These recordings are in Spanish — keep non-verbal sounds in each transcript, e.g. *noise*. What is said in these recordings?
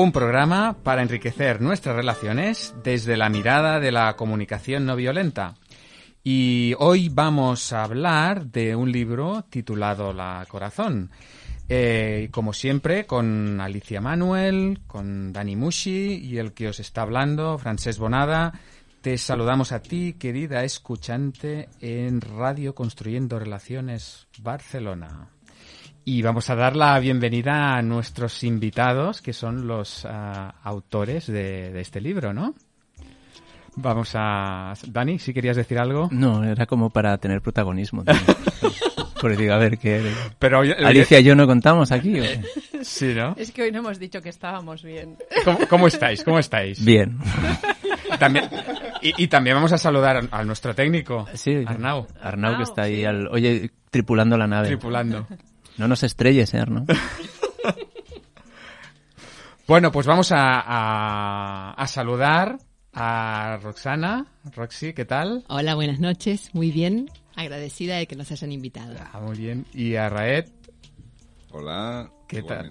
Un programa para enriquecer nuestras relaciones desde la mirada de la comunicación no violenta. Y hoy vamos a hablar de un libro titulado La Corazón. Eh, como siempre, con Alicia Manuel, con Dani Mushi y el que os está hablando, Francés Bonada. Te saludamos a ti, querida escuchante, en Radio Construyendo Relaciones Barcelona. Y vamos a dar la bienvenida a nuestros invitados, que son los ah, autores de, de este libro, ¿no? Vamos a... Dani, si querías decir algo. No, era como para tener protagonismo. también. *laughs* Por decir, a ver, ¿qué... Pero oye, Alicia y yo no contamos aquí. ¿o qué? *laughs* Sí, ¿no? Es que hoy no hemos dicho que estábamos bien. ¿Cómo, cómo estáis? ¿Cómo estáis? Bien. También, y, y también vamos a saludar a, a nuestro técnico, Sí, Arnau, Arnau, que está ahí, sí. al, oye, tripulando la nave. tripulando. No nos estrelles, ¿eh, Arnau? *laughs* Bueno, pues vamos a, a- a saludar a Roxana. Roxy, ¿qué tal? Hola, buenas noches. Muy bien. Agradecida de que nos hayan invitado. Ah, muy bien. Y a Raed, Hola. ¿Qué tal?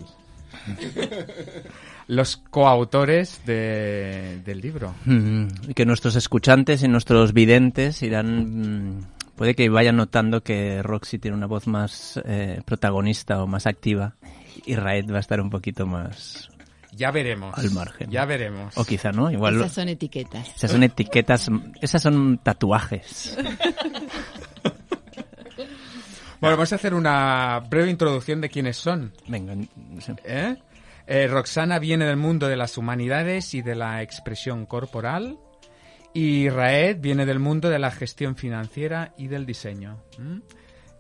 *laughs* los coautores de- del libro. Mm, y que nuestros escuchantes y nuestros videntes irán... Puede que vayan notando que Roxy tiene una voz más eh, protagonista o más activa y Raed va a estar un poquito más... Ya veremos. Al margen. Ya veremos. O quizá no, igual... Esas son etiquetas. Esas son etiquetas, esas son tatuajes. *laughs* Bueno, vamos a hacer una breve introducción de quiénes son. Venga, no sé. ¿eh? Eh, Roxana viene del mundo de las humanidades y de la expresión corporal. Y Raed viene del mundo de la gestión financiera y del diseño.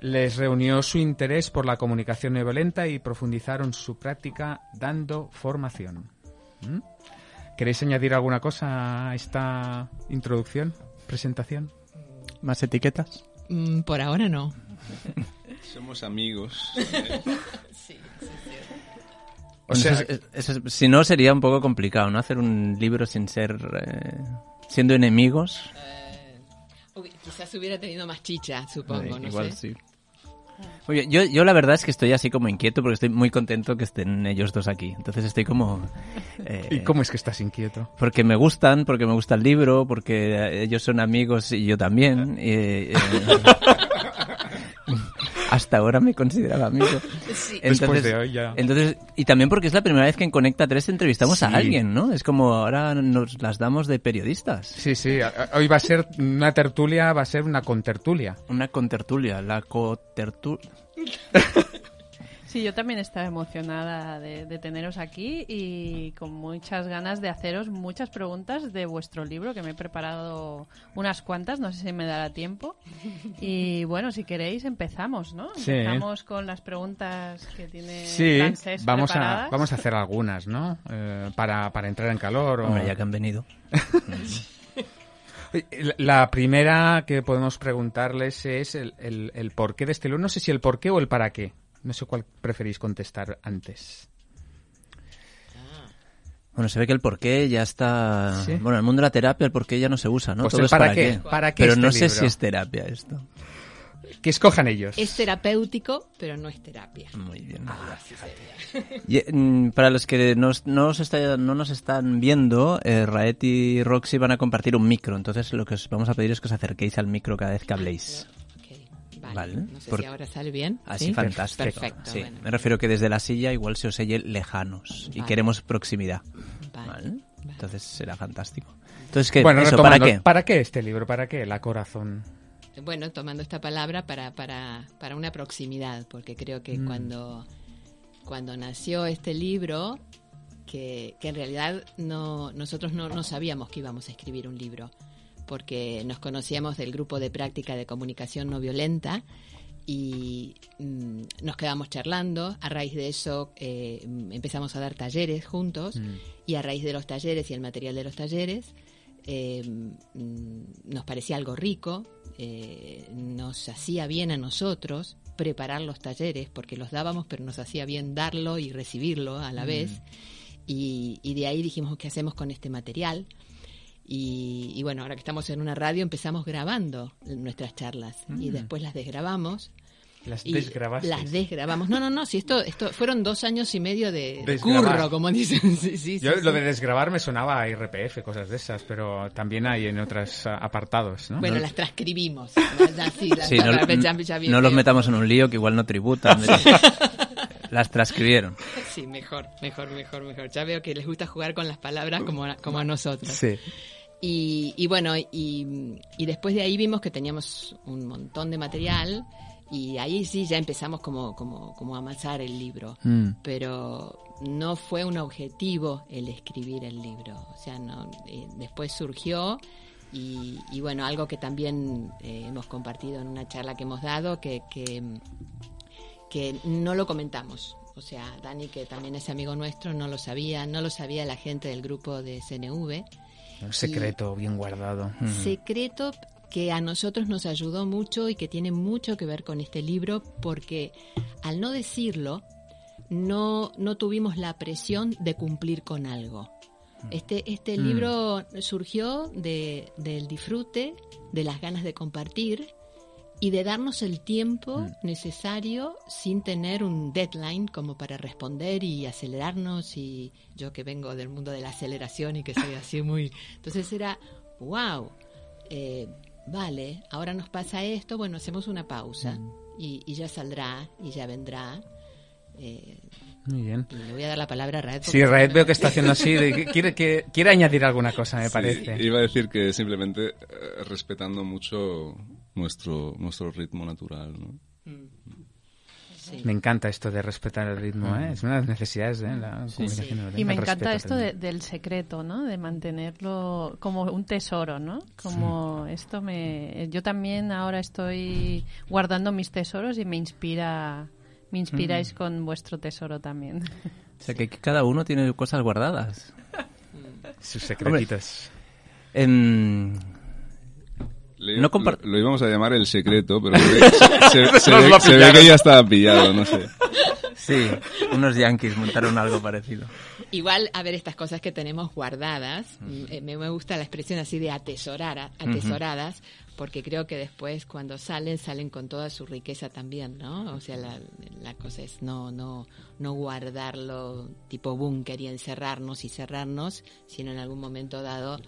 Les reunió su interés por la comunicación no violenta y profundizaron su práctica dando formación. ¿Queréis añadir alguna cosa a esta introducción, presentación? ¿Más etiquetas? Mm, por ahora no. *laughs* Somos amigos. *laughs* O sea, Eso es- eso es- si no, sería un poco complicado, ¿no? Hacer un libro sin ser... eh, siendo enemigos. Uy, quizás hubiera tenido más chicha, supongo, Eh, no igual sé. sí. Muy bien, yo, yo la verdad es que estoy así como inquieto porque estoy muy contento que estén ellos dos aquí. Entonces estoy como... *laughs* eh, ¿Y cómo es que estás inquieto? Porque me gustan, porque me gusta el libro, porque eh, ellos son amigos y yo también. eh, eh, *laughs* hasta ahora me consideraba amigo. *laughs* Sí. Después de hoy ya. Entonces, y también porque es la primera vez que en Conecta 3 entrevistamos a alguien, ¿no? Es como ahora nos las damos de periodistas. Sí, sí. Hoy va a ser una tertulia, va a ser una contertulia. Una contertulia, la cotertulia. *laughs* Sí, yo también estaba emocionada de, de teneros aquí y con muchas ganas de haceros muchas preguntas de vuestro libro, que me he preparado unas cuantas, no sé si me dará tiempo. Y bueno, si queréis empezamos, ¿no? Sí. Empezamos con las preguntas que tiene Sí, vamos a, vamos a hacer algunas, ¿no? Eh, para, para entrar en calor. o- Hombre, ya que han venido. *laughs* La primera que podemos preguntarles es el, el, el porqué de este libro. No sé si el porqué o el para qué. No sé cuál preferís contestar antes. Bueno, se ve que el porqué ya está... Sí. Bueno, en el mundo de la terapia el porqué ya no se usa, ¿no? Pues Todo el es para para qué, qué. para qué Pero este no sé libro. si es terapia esto. Que escojan ellos. Es terapéutico, pero no es terapia. Muy bien. Ah, Y, mm, para los que nos- no, os está- no nos están viendo, eh, Raet y Roxy van a compartir un micro. Entonces lo que os vamos a pedir es que os acerquéis al micro cada vez que habléis. Vale. Vale. No sé Por- si ahora sale bien. Así ¿Sí? fantástico. Perfecto. Sí, bueno. Me refiero que desde la silla igual se os oye lejanos y Vale. queremos proximidad. Vale. Entonces será fantástico. Entonces, ¿qué? bueno, eso, ¿para qué? ¿Para qué este libro? ¿Para qué? La corazón. Bueno, tomando esta palabra para, para, para una proximidad, porque creo que Mm. cuando, cuando nació este libro, que, que en realidad no, nosotros no, no sabíamos que íbamos a escribir un libro, porque nos conocíamos del grupo de práctica de comunicación no violenta y mm, nos quedamos charlando. A raíz de eso eh, empezamos a dar talleres juntos Mm. y a raíz de los talleres y el material de los talleres eh, mm, nos parecía algo rico, eh, nos hacía bien a nosotros preparar los talleres porque los dábamos pero nos hacía bien darlo y recibirlo a la vez y, y de ahí dijimos qué hacemos con este material y, y bueno ahora que estamos en una radio empezamos grabando nuestras charlas y después las desgrabamos Las y desgrabasteis. Las desgrabamos. No, no, no, si esto, esto fueron dos años y medio de, Desgrabar. curro, como dicen. *laughs* Sí, sí, Yo sí, lo sí. de desgrabar me sonaba a IRPF, cosas de esas, pero también hay en otros apartados, ¿no? Bueno, las transcribimos. ¿no? Ya, sí, las- Sí, no, ya- ya- ya bien no los metamos en un lío que igual no tributan. *laughs* Las transcribieron. Sí, mejor, mejor, mejor, mejor. Ya veo que les gusta jugar con las palabras como a, como a nosotros. Sí. Y, y bueno, y, y después de ahí vimos que teníamos un montón de material y ahí sí ya empezamos como, como, como a amasar el libro. Mm. Pero no fue un objetivo el escribir el libro. O sea, no, eh, después surgió y, y bueno, algo que también eh, hemos compartido en una charla que hemos dado, que, que, que no lo comentamos. O sea, Dani, que también es amigo nuestro, no lo sabía, no lo sabía la gente del grupo de CNV Un secreto bien guardado. secreto que a nosotros nos ayudó mucho y que tiene mucho que ver con este libro porque al no decirlo no, no tuvimos la presión de cumplir con algo. Este, este libro surgió de, del disfrute, de las ganas de compartir y de darnos el tiempo necesario sin tener un deadline como para responder y acelerarnos y yo que vengo del mundo de la aceleración y que soy así muy... Entonces era, wow, eh, vale, ahora nos pasa esto, bueno, hacemos una pausa y, y ya saldrá y ya vendrá. Eh, Muy bien. y le voy a dar la palabra a Raed. Sí, Raed veo que está haciendo así. de quiere, que, quiere añadir alguna cosa, me Sí, parece. iba a decir que simplemente eh, respetando mucho nuestro, nuestro ritmo natural, ¿no? Sí. Me encanta esto de respetar el ritmo, ¿eh? Es una de las necesidades de la comunicación. no Y me encanta esto de- del secreto, ¿no? De mantenerlo como un tesoro, ¿no? Como esto me... Yo también ahora estoy guardando mis tesoros y me inspira... Me Mm. inspiráis con vuestro tesoro también. O sea que cada uno tiene cosas guardadas. Sus secretitos. Em, Le- No compar- lo, lo íbamos a llamar el secreto, pero *laughs* se, ve- se- se Nos ve, lo se ve pillaron. que ya estaba pillado, no sé. sí, unos yankees montaron algo parecido. Igual, a ver, estas cosas que tenemos guardadas, eh, me, me gusta la expresión así de atesorar, atesoradas, porque creo que después cuando salen, salen con toda su riqueza también, ¿no? O sea, la, la cosa es no, no, no guardarlo tipo búnker y encerrarnos y cerrarnos, sino en algún momento dado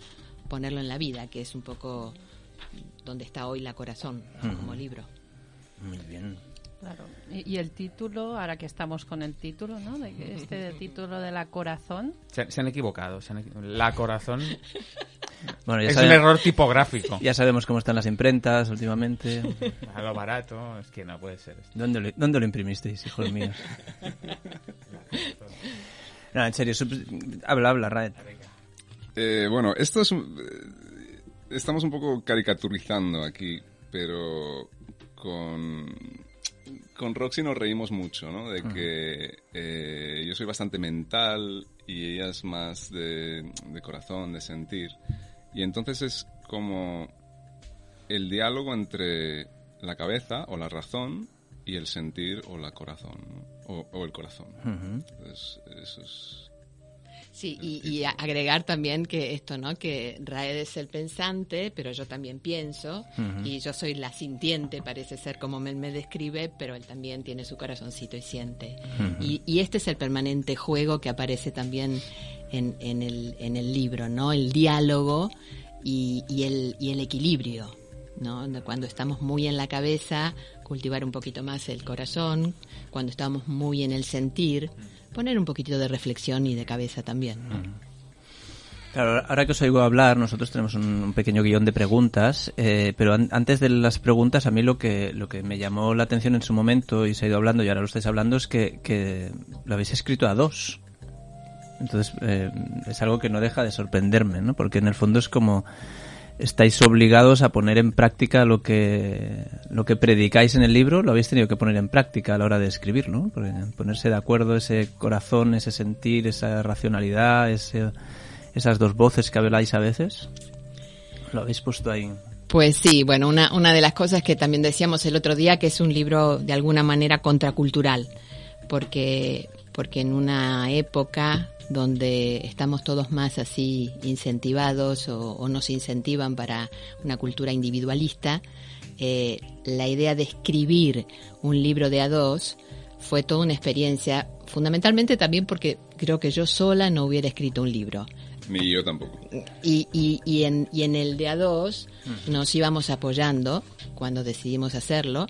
ponerlo en la vida, que es un poco donde está hoy la corazón, ¿no? como libro. Muy bien. Claro. Y, y el título, ahora que estamos con el título, ¿no? De este de título de la corazón. Se, se han equivocado. se han equi- La corazón *laughs* Bueno, ya, es un error tipográfico. ya sabemos cómo están las imprentas últimamente. *laughs* A lo barato, es que no puede ser esto. ¿Dónde lo, dónde lo imprimisteis, hijos míos? *laughs* No, en serio, habla, habla, Raed. Eh, bueno, esto es... Estamos un poco caricaturizando aquí, pero con... Con Roxy nos reímos mucho, ¿no? De que eh, yo soy bastante mental y ella es más de, de corazón, de sentir. Y entonces es como el diálogo entre la cabeza o la razón y el sentir o la corazón, ¿no? o, o el corazón. Entonces, eso es... Sí, y, y agregar también que esto, ¿no? Que Raed es el pensante, pero yo también pienso, y yo soy la sintiente, parece ser como él me describe, pero él también tiene su corazoncito y siente. y, y este es el permanente juego que aparece también en, en, el, en el libro, ¿no? El diálogo y, y, el, y el equilibrio, ¿no? Cuando estamos muy en la cabeza, cultivar un poquito más el corazón, cuando estamos muy en el sentir, poner un poquitito de reflexión y de cabeza también. ¿no? Claro, ahora que os oigo hablar, nosotros tenemos un, pequeño guion de preguntas, eh, pero an- antes de las preguntas, a mí lo que, lo que me llamó la atención en su momento y se ha ido hablando y ahora lo estáis hablando es que, que lo habéis escrito a dos. Entonces, eh, es algo que no deja de sorprenderme, ¿no? Porque en el fondo es como estáis obligados a poner en práctica lo que, lo que predicáis en el libro, lo habéis tenido que poner en práctica a la hora de escribir, ¿no? Ponerse de acuerdo, ese corazón, ese sentir, esa racionalidad, ese, esas dos voces que habláis a veces, lo habéis puesto ahí. Pues sí, bueno, una, una de las cosas que también decíamos el otro día, que es un libro de alguna manera contracultural, porque, porque en una época donde estamos todos más así incentivados o, o nos incentivan para una cultura individualista, eh, la idea de escribir un libro de a dos fue toda una experiencia, fundamentalmente también porque creo que yo sola no hubiera escrito un libro. Ni yo tampoco. Y, y, y, en, y en el de a dos nos íbamos apoyando cuando decidimos hacerlo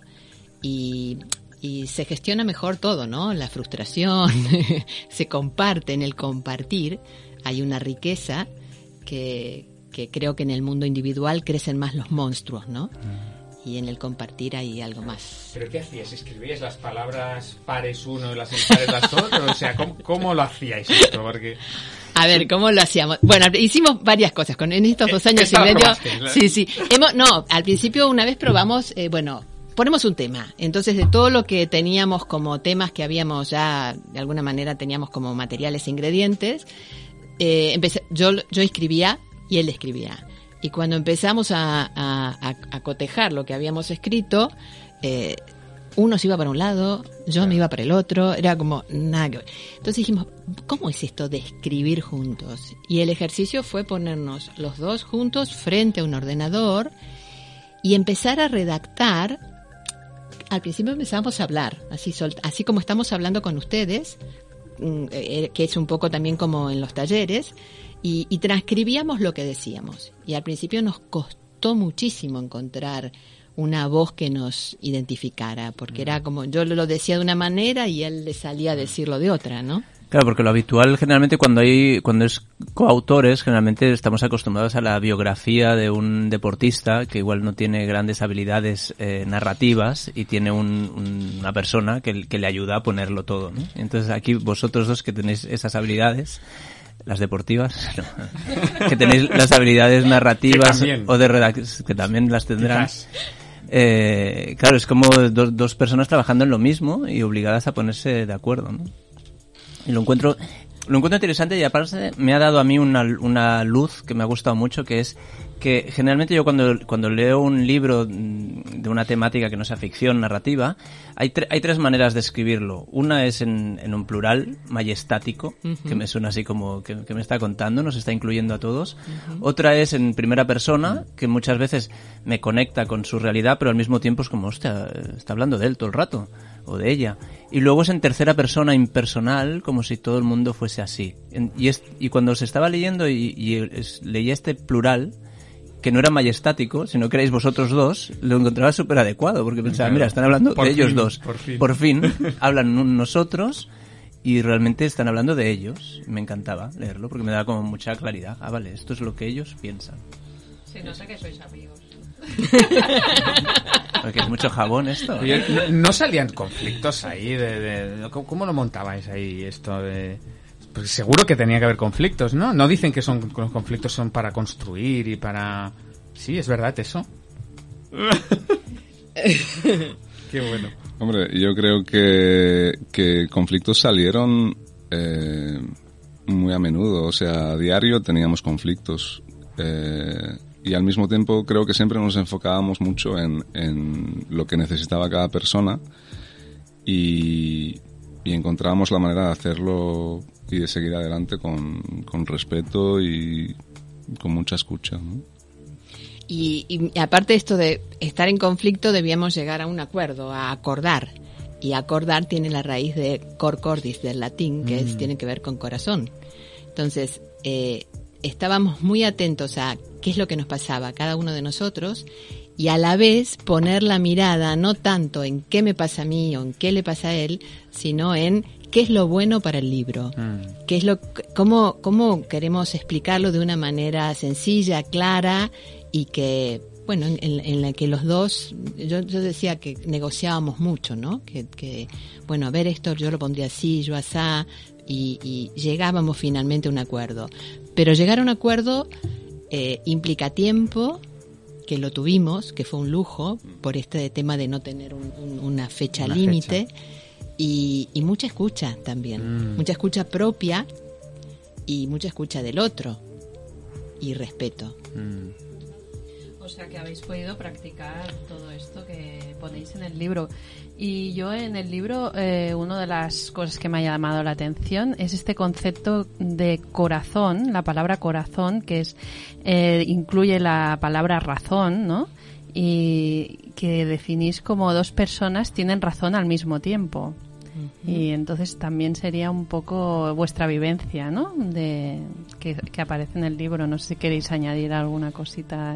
y, y se gestiona mejor todo, ¿no? La frustración *laughs* se comparte en el compartir, hay una riqueza que, que creo que en el mundo individual crecen más los monstruos, ¿no? Y en el compartir hay algo más. ¿Pero qué hacías? ¿Escribíais las palabras pares uno y las impares las otras? O sea, ¿cómo, cómo lo hacíais esto? Porque... A ver, ¿cómo lo hacíamos? Bueno, hicimos varias cosas con en estos dos años y medio. probaste, ¿no? Sí, sí. Hemos, no, al principio una vez probamos, eh, bueno, ponemos un tema. Entonces, de todo lo que teníamos como temas que habíamos ya, de alguna manera teníamos como materiales e ingredientes, eh, empecé, yo, yo escribía y él escribía. Y cuando empezamos a, a- cotejar lo que habíamos escrito, eh, uno se iba para un lado, yo me iba para el otro, era como nada que ver. Entonces dijimos, ¿cómo es esto de escribir juntos? Y el ejercicio fue ponernos los dos juntos frente a un ordenador y empezar a redactar. Al principio empezamos a hablar, así, sol- así como estamos hablando con ustedes, mm, eh, que es un poco también como en los talleres, y, y transcribíamos lo que decíamos. Y al principio nos costó muchísimo encontrar una voz que nos identificara, porque era como yo lo decía de una manera y él le salía a decirlo de otra, ¿no? Claro, porque lo habitual generalmente cuando hay cuando es coautores, generalmente estamos acostumbrados a la biografía de un deportista que igual no tiene grandes habilidades eh, narrativas y tiene un- un- una persona que, que le ayuda a ponerlo todo. ¿no? Entonces aquí vosotros dos que tenéis esas habilidades, las deportivas, *laughs* no, que tenéis las habilidades narrativas o de redacción, que también las tendrán. Quizás. Eh, claro, es como dos, dos personas trabajando en lo mismo y obligadas a ponerse de acuerdo, ¿no? Y lo encuentro, lo encuentro interesante y aparte me ha dado a mí una, una luz que me ha gustado mucho, que es que generalmente yo cuando, cuando leo un libro mm, de una temática que no sea ficción, narrativa, hay, tre- hay tres maneras de escribirlo. Una es en, en un plural, majestático, que me suena así como que, que me está contando, nos está incluyendo a todos. Otra es en primera persona, que muchas veces me conecta con su realidad, pero al mismo tiempo es como, hostia, está hablando de él todo el rato, o de ella. Y luego es en tercera persona impersonal, como si todo el mundo fuese así. En- y, es, y cuando se estaba leyendo y, y es- leía este plural, que no era majestático, sino que erais vosotros dos, lo encontraba súper adecuado, porque pensaba, Claro. mira, están hablando Por de ellos dos. por fin. *laughs* hablan nosotros y realmente están hablando de ellos. Me encantaba leerlo porque me da como mucha claridad. Ah, vale, esto es lo que ellos piensan. Sí, no sé que sois amigos. *laughs* Porque es mucho jabón esto. Oye, ¿no, no salían conflictos ahí? De, de- ¿cómo, cómo lo montabais ahí esto de...? Pues seguro que tenía que haber conflictos, ¿no? No dicen que son los conflictos son para construir y para... Sí, es verdad eso. *laughs* Qué bueno. Hombre, yo creo que, que conflictos salieron eh, muy a menudo. O sea, a diario teníamos conflictos. Eh, y al mismo tiempo creo que siempre nos enfocábamos mucho en, en lo que necesitaba cada persona y, y encontrábamos la manera de hacerlo y de seguir adelante con, con respeto y con mucha escucha. ¿no? Y, y aparte de esto de estar en conflicto, debíamos llegar a un acuerdo, a acordar. Y acordar tiene la raíz de cor cordis del latín, que es, tiene que ver con corazón. Entonces, eh, estábamos muy atentos a qué es lo que nos pasaba a cada uno de nosotros y a la vez poner la mirada no tanto en qué me pasa a mí o en qué le pasa a él, sino en qué es lo bueno para el libro, qué es lo, cómo, cómo queremos explicarlo de una manera sencilla, clara y que, bueno, en, la que los dos, yo, yo decía que negociábamos mucho, ¿no? Que, que, bueno, a ver, esto yo lo pondría así, yo asá, y, y llegábamos finalmente a un acuerdo. Pero llegar a un acuerdo eh, implica tiempo, que lo tuvimos, que fue un lujo, por este tema de no tener un- un- una fecha límite, y, y mucha escucha también, Mm. mucha escucha propia y mucha escucha del otro, y respeto. O sea que habéis podido practicar todo esto que ponéis en el libro. Y yo en el libro, eh, una de las cosas que me ha llamado la atención es este concepto de corazón, la palabra corazón, que es eh, incluye la palabra razón, ¿no? y que definís como dos personas tienen razón al mismo tiempo. Y entonces también sería un poco vuestra vivencia, ¿no? De, que, que aparece en el libro. No sé si queréis añadir alguna cosita.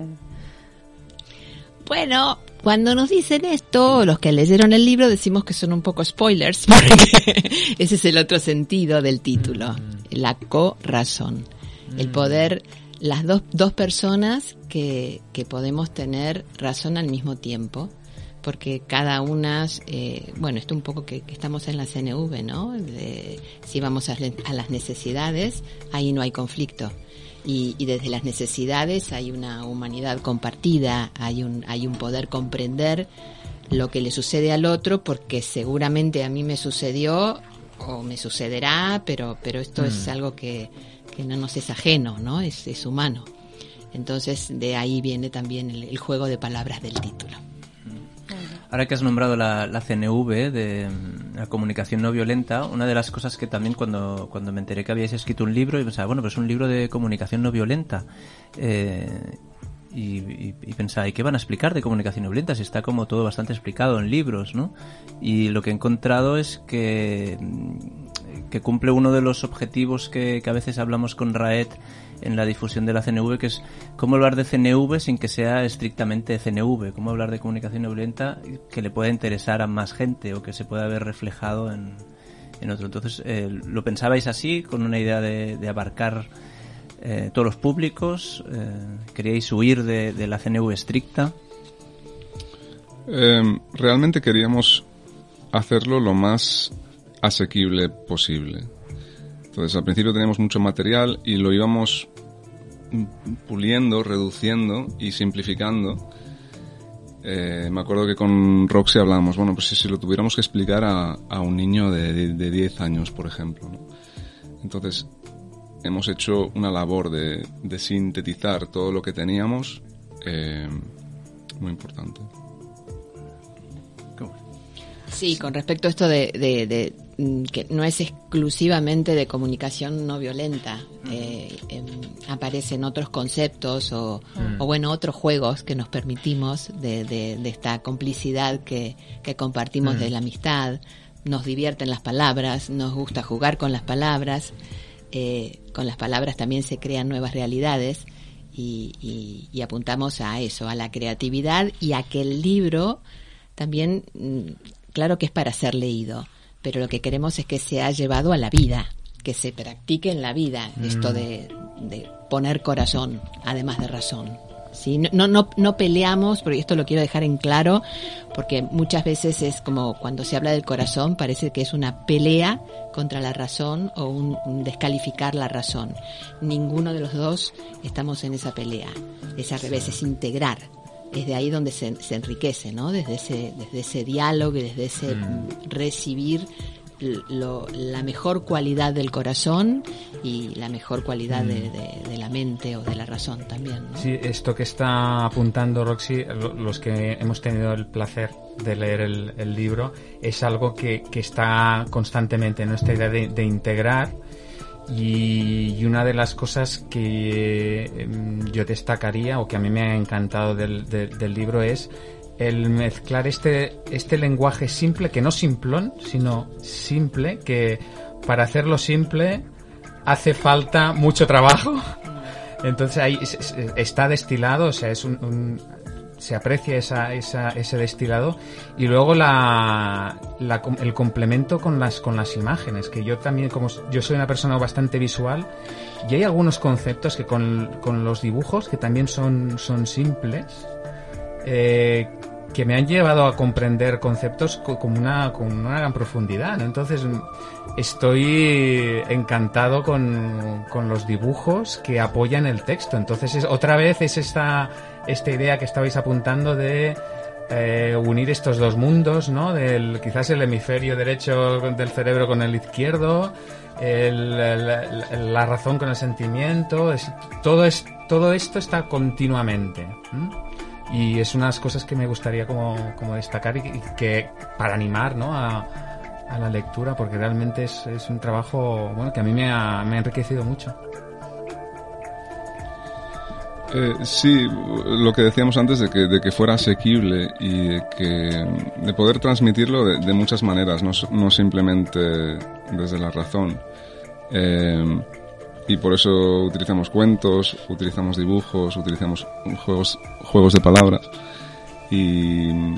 Bueno, cuando nos dicen esto, los que leyeron el libro decimos que son un poco spoilers, *laughs* porque ese es el otro sentido del título, la co-razón, el poder, las dos, dos personas que, que podemos tener razón al mismo tiempo, porque cada una, eh, bueno, esto un poco que, que, estamos en la CNV, ¿no? De, si vamos a, a las necesidades, ahí no hay conflicto y, y, desde las necesidades hay una humanidad compartida, hay un, hay un poder comprender lo que le sucede al otro porque seguramente a mí me sucedió o me sucederá, pero, pero esto mm. es algo que, que, no nos es ajeno, ¿no? Es, es, humano. Entonces de ahí viene también el, el juego de palabras del título. Ahora que has nombrado la, CNV de mm, la comunicación no violenta, una de las cosas que también cuando, cuando me enteré que habíais escrito un libro, y pensaba, bueno, pues es un libro de comunicación no violenta. Eh, y, pensaba, ¿y qué van a explicar de comunicación no violenta? Si está como todo bastante explicado en libros, ¿no? Y lo que he encontrado es que, mm, que cumple uno de los objetivos que, que a veces hablamos con Raed en la difusión de la CNV, que es cómo hablar de CNV sin que sea estrictamente CNV, cómo hablar de comunicación no violenta que le pueda interesar a más gente o que se pueda ver reflejado en, en otro. Entonces, eh, ¿lo pensabais así, con una idea de, abarcar eh, todos los públicos? Eh, ¿Queríais huir de, de, la CNV estricta? Em, realmente queríamos hacerlo lo más asequible posible. Entonces, al principio teníamos mucho material y lo íbamos puliendo, reduciendo y simplificando. Eh, me acuerdo que con Roxy hablábamos, bueno, pues si, lo tuviéramos que explicar a, a un niño de, de, de, 10 años, por ejemplo. Entonces, hemos hecho una labor de, de sintetizar todo lo que teníamos, eh, muy importante. Sí, con respecto a esto de, de, que no es exclusivamente de comunicación no violenta, eh, eh, aparecen otros conceptos o, mm. o, bueno, otros juegos que nos permitimos de, de, de esta complicidad que, que compartimos mm. de la amistad, nos divierten las palabras, nos gusta jugar con las palabras, eh, con las palabras también se crean nuevas realidades y, y, y apuntamos a eso, a la creatividad y a que el libro también claro que es para ser leído, pero lo que queremos es que se ha llevado a la vida, que se practique en la vida mm. esto de, de, poner corazón, además de razón. ¿sí? No, no, no peleamos, porque esto lo quiero dejar en claro, porque muchas veces es como cuando se habla del corazón, parece que es una pelea contra la razón o un, un descalificar la razón. Ninguno de los dos estamos en esa pelea. Es al revés, es integrar es de ahí donde se, se enriquece, ¿no? Desde ese, desde ese diálogo y desde ese mm. recibir lo, la mejor cualidad del corazón y la mejor cualidad mm. de, de, de, la mente o de la razón también. ¿no? Sí, esto que está apuntando Roxy, los que hemos tenido el placer de leer el, el libro, es algo que, que, está constantemente en nuestra idea de, de integrar y, una de las cosas que em, yo destacaría o que a mí me ha encantado del, del, del libro es el mezclar este, este lenguaje simple, que no simplón, sino simple, que para hacerlo simple hace falta mucho trabajo. *laughs* Entonces ahí está destilado, o sea, es un, un se aprecia esa, ese destilado y luego la, el complemento con las, con las imágenes, que yo también, como yo soy una persona bastante visual, y hay algunos conceptos que con, con los dibujos, que también son, son simples, eh, que me han llevado a comprender conceptos con una, con una gran profundidad. Entonces, estoy encantado con, con, los dibujos que apoyan el texto. Entonces, es, otra vez es esta, esta idea que estabais apuntando de eh, unir estos dos mundos, ¿no? Del, quizás el hemisferio derecho del cerebro con el izquierdo, la razón con el sentimiento, es, todo, es, todo esto está continuamente. y es unas cosas que me gustaría como, como destacar y, y, que para animar ¿no? a, a la lectura porque realmente es, es, un trabajo bueno que a mí me ha, me ha enriquecido mucho Eh, sí, lo que decíamos antes de que, fuera asequible y de, que, de poder transmitirlo de, muchas maneras, no, no, simplemente desde la razón. Eh, y por eso utilizamos cuentos, utilizamos dibujos, utilizamos juegos, juegos de palabras. Y em,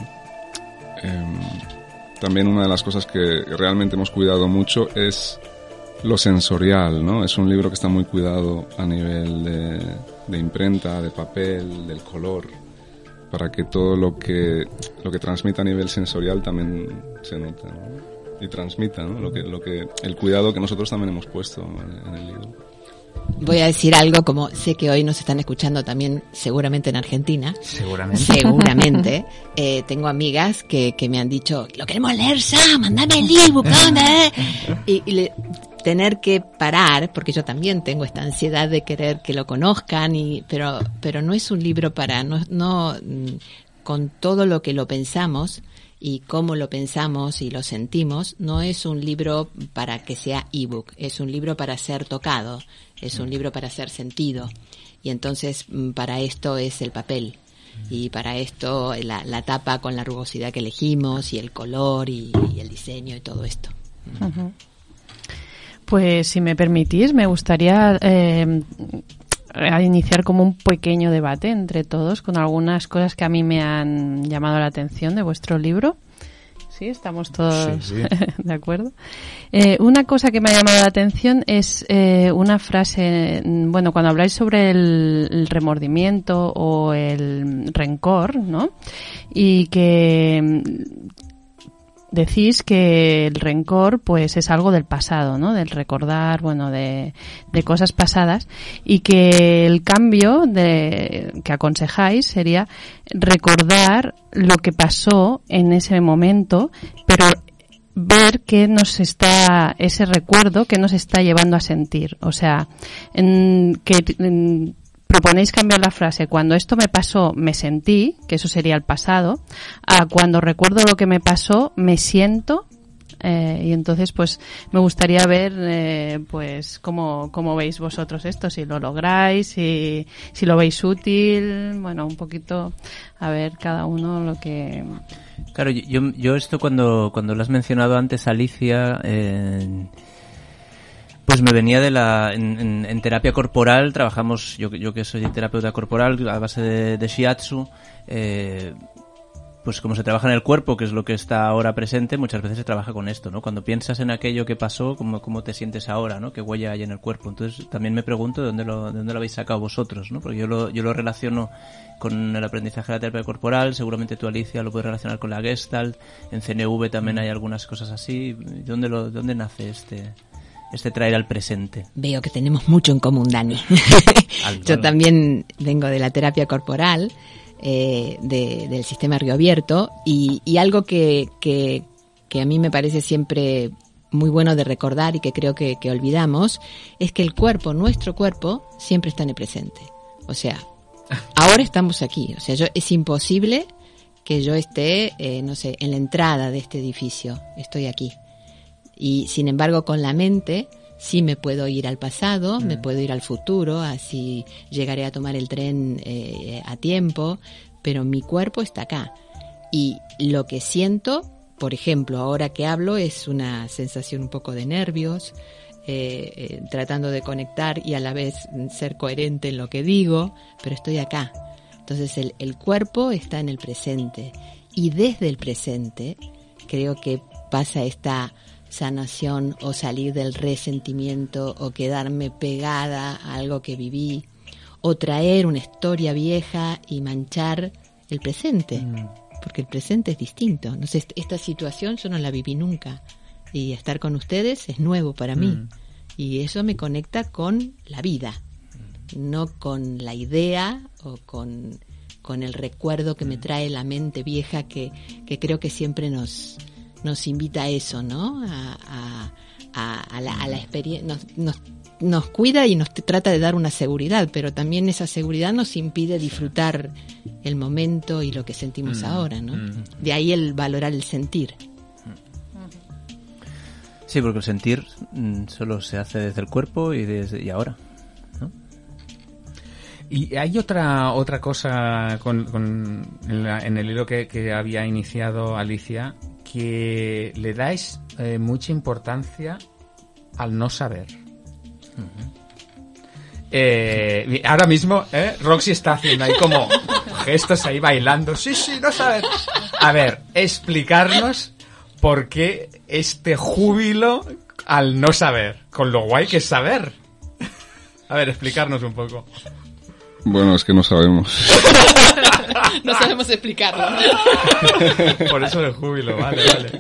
también una de las cosas que realmente hemos cuidado mucho es lo sensorial, ¿no? Es un libro que está muy cuidado a nivel de, imprenta, de papel, del color, para que todo lo que, lo que transmita a nivel sensorial también se note, Y transmita, ¿no? Lo que, lo que, el cuidado que nosotros también hemos puesto en el libro voy a decir algo como sé que hoy nos están escuchando también seguramente en Argentina. Seguramente. Seguramente. *laughs* Eh, tengo amigas que, que me han dicho, lo queremos leer, Sam, mandame el ebook, ¿dónde? Y, y tener que parar, porque yo también tengo esta ansiedad de querer que lo conozcan, y, pero, pero no es un libro para, no, no, mm, con todo lo que lo pensamos, y cómo lo pensamos y lo sentimos, no es un libro para que sea ebook, es un libro para ser tocado, es un libro para ser sentido. Y entonces mm, para esto es el papel. Y para esto la, tapa con la rugosidad que elegimos y el color y, el diseño y todo esto. Pues si me permitís, me gustaría eh, iniciar como un pequeño debate entre todos con algunas cosas que a mí me han llamado la atención de vuestro libro. Sí, estamos todos *laughs* de acuerdo. Eh, una cosa que me ha llamado la atención es eh, una frase, bueno, cuando habláis sobre el, remordimiento o el rencor, ¿no? Y que decís que el rencor pues es algo del pasado, ¿no? Del recordar, bueno, de, de cosas pasadas y que el cambio de, que aconsejáis sería recordar lo que pasó en ese momento, pero ver qué nos está, ese recuerdo que nos está llevando a sentir. O sea, en, que proponéis cambiar la frase cuando esto me pasó me sentí, que eso sería el pasado, a cuando recuerdo lo que me pasó me siento eh, y entonces pues me gustaría ver eh, pues cómo, cómo veis vosotros esto, si lo lográis, si, si lo veis útil, bueno, un poquito a ver cada uno lo que... Claro, yo, yo esto cuando, cuando lo has mencionado antes, Alicia, eh, pues me venía de la. En, terapia corporal trabajamos, yo, yo que soy terapeuta corporal a base de, de shiatsu, eh, pues como se trabaja en el cuerpo, que es lo que está ahora presente, muchas veces se trabaja con esto, ¿no? Cuando piensas en aquello que pasó, ¿cómo, cómo te sientes ahora, ¿no? ¿Qué huella hay en el cuerpo? Entonces también me pregunto de dónde lo, de dónde lo habéis sacado vosotros, ¿no? Porque yo lo, yo lo relaciono con el aprendizaje de la terapia corporal, seguramente tú Alicia lo puedes relacionar con la Gestalt, en CNV también hay algunas cosas así. ¿De dónde, lo, de dónde nace este, este traer al presente. Veo que tenemos mucho en común, Dani. *laughs* Yo también vengo de la terapia corporal, eh, del sistema río abierto, y, algo que, que, a mí me parece siempre muy bueno de recordar y que creo que, olvidamos, es que el cuerpo, nuestro cuerpo, siempre está en el presente. O sea, *laughs* ahora estamos aquí. O sea, yo, es imposible que yo esté, eh, no sé, en la entrada de este edificio. Estoy aquí. Y sin embargo, con la mente sí me puedo ir al pasado, me mm. puedo ir al futuro, así llegaré a tomar el tren eh, a tiempo, pero mi cuerpo está acá. Y lo que siento, por ejemplo, ahora que hablo, es una sensación un poco de nervios, eh, eh, tratando de conectar y a la vez ser coherente en lo que digo, pero estoy acá. Entonces el, el cuerpo está en el presente y desde el presente creo que pasa esta sanación o salir del resentimiento o quedarme pegada a algo que viví o traer una historia vieja y manchar el presente, mm. porque el presente es distinto. No sé, esta situación yo no la viví nunca y estar con ustedes es nuevo para mí mm. y eso me conecta con la vida, no con la idea o con, con el recuerdo que me mm. trae la mente vieja que, que creo que siempre nos, nos invita a eso, ¿no? A, la, experiencia, nos, nos, cuida y nos trata de dar una seguridad, pero también esa seguridad nos impide disfrutar el momento y lo que sentimos mm, ahora, ¿no? Mm. De ahí el valorar el sentir. Sí, porque el sentir mm, solo se hace desde el cuerpo y desde y ahora. Y hay otra otra cosa con, con- en, la- en el hilo que, que había iniciado Alicia, que le dais eh, mucha importancia al no saber. Eh, ahora mismo, ¿eh? Roxy está haciendo ahí como *laughs* gestos ahí bailando. Sí, sí, no saber. A ver, explicarnos por qué este júbilo al no saber. Con lo guay que es saber. A ver, explicarnos un poco. Bueno, es que no sabemos. *laughs* No sabemos explicarlo. *laughs* Por eso el júbilo, vale, vale.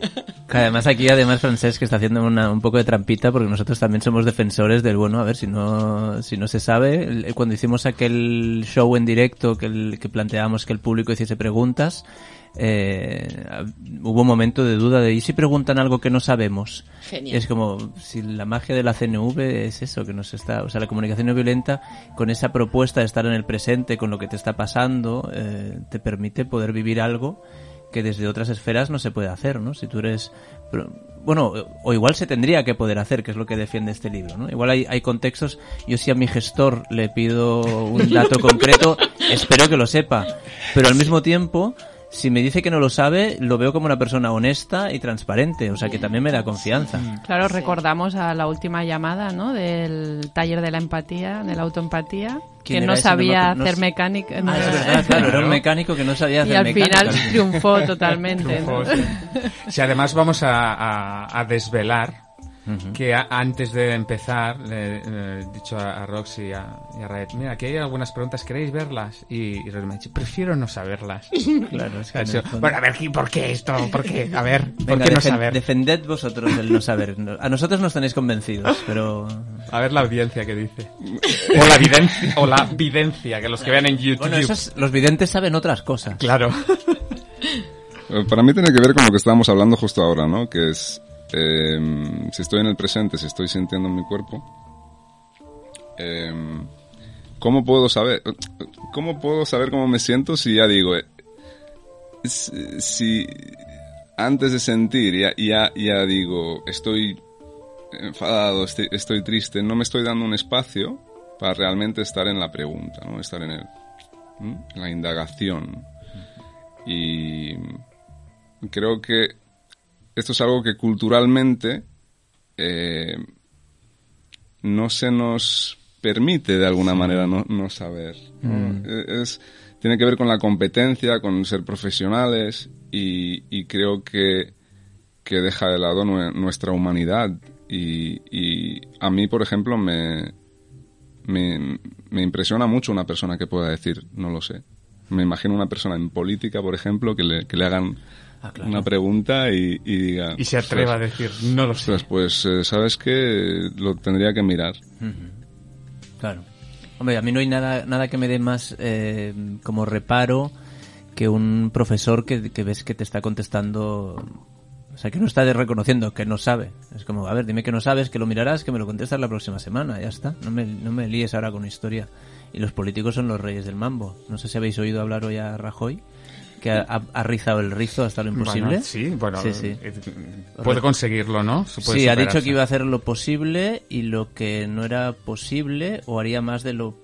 Que además aquí, además, Francesc está haciendo una- un poco de trampita porque nosotros también somos defensores del, bueno, a ver, si no, si no se sabe, cuando hicimos aquel show en directo que, el- que planteábamos que el público hiciese preguntas, eh, hubo un momento de duda de, ¿y si preguntan algo que no sabemos? Genial. Es como, si la magia de la CNV es eso, que nos está, o sea, la comunicación no violenta, con esa propuesta de estar en el presente, con lo que te está pasando, eh, te permite poder vivir algo que desde otras esferas no se puede hacer, ¿no? Si tú eres... bueno, o igual se tendría que poder hacer, que es lo que defiende este libro, ¿no? Igual hay, hay contextos, yo si a mi gestor le pido un dato *laughs* concreto, espero que lo sepa, pero al mismo tiempo, si me dice que no lo sabe, lo veo como una persona honesta y transparente, o sea que también me da confianza. Claro, recordamos a la última llamada, ¿no? Del taller de la empatía, de la autoempatía, que ¿Quién no? No sabía no hacer sé. mecánica. Ah, es verdad, claro, era un mecánico que no sabía hacer Y al mecánica. final triunfó totalmente. Triunfó, ¿no? sí. Si además vamos a, a- a desvelar que a- antes de empezar le le he dicho a, a Roxy y a, y a Raed, mira, aquí hay algunas preguntas, ¿queréis verlas? Y, y Roxy me ha dicho, prefiero no saberlas. *laughs* Claro, es que dicho, bueno, a ver, ¿y ¿por qué esto? ¿Por qué? A ver, ¿por Venga, qué no defen- saber? defended vosotros el no saber. A nosotros nos tenéis convencidos, pero... A ver la audiencia que dice. O la videncia, o la videncia, que los que vean en YouTube. Bueno, esos- los videntes saben otras cosas. Claro. Eh, Para mí tiene que ver con lo que estábamos hablando justo ahora, ¿no? Que es, eh, si estoy en el presente, si estoy sintiendo en mi cuerpo, eh, ¿cómo puedo saber? ¿Cómo puedo saber cómo me siento si ya digo, eh, si, antes de sentir ya, ya, ya digo, estoy enfadado, estoy, estoy triste, no me estoy dando un espacio para realmente estar en la pregunta, ¿no? Estar en el, en la indagación. Y creo que esto es algo que culturalmente eh, no se nos permite de alguna manera no, no saber. ¿no? Eh, Es, tiene que ver con la competencia, con ser profesionales y, y creo que, que deja de lado nue- nuestra humanidad. Y, y a mí, por ejemplo, me, me, me impresiona mucho una persona que pueda decir, no lo sé. Me imagino una persona en política, por ejemplo, que le, que le hagan Ah, claro. una pregunta y, y diga... Y se atreva a decir, no lo sé. Ostras, pues, eh, ¿sabes qué? Lo tendría que mirar. Claro. Hombre, a mí no hay nada, nada que me dé más eh, como reparo que un profesor que, que ves que te está contestando, o sea, que no está reconociendo que no sabe. Es como, a ver, dime que no sabes, que lo mirarás, que me lo contestas la próxima semana, ya está. No me, no me líes ahora con historia. Y los políticos son los reyes del mambo. No sé si habéis oído hablar hoy a Rajoy, que ha, rizado el rizo hasta lo imposible. Bueno, sí, bueno, Sí, sí. eh, puede conseguirlo, ¿no? Se puede Sí, ha dicho que iba a hacer lo posible y lo que no era posible o haría más de lo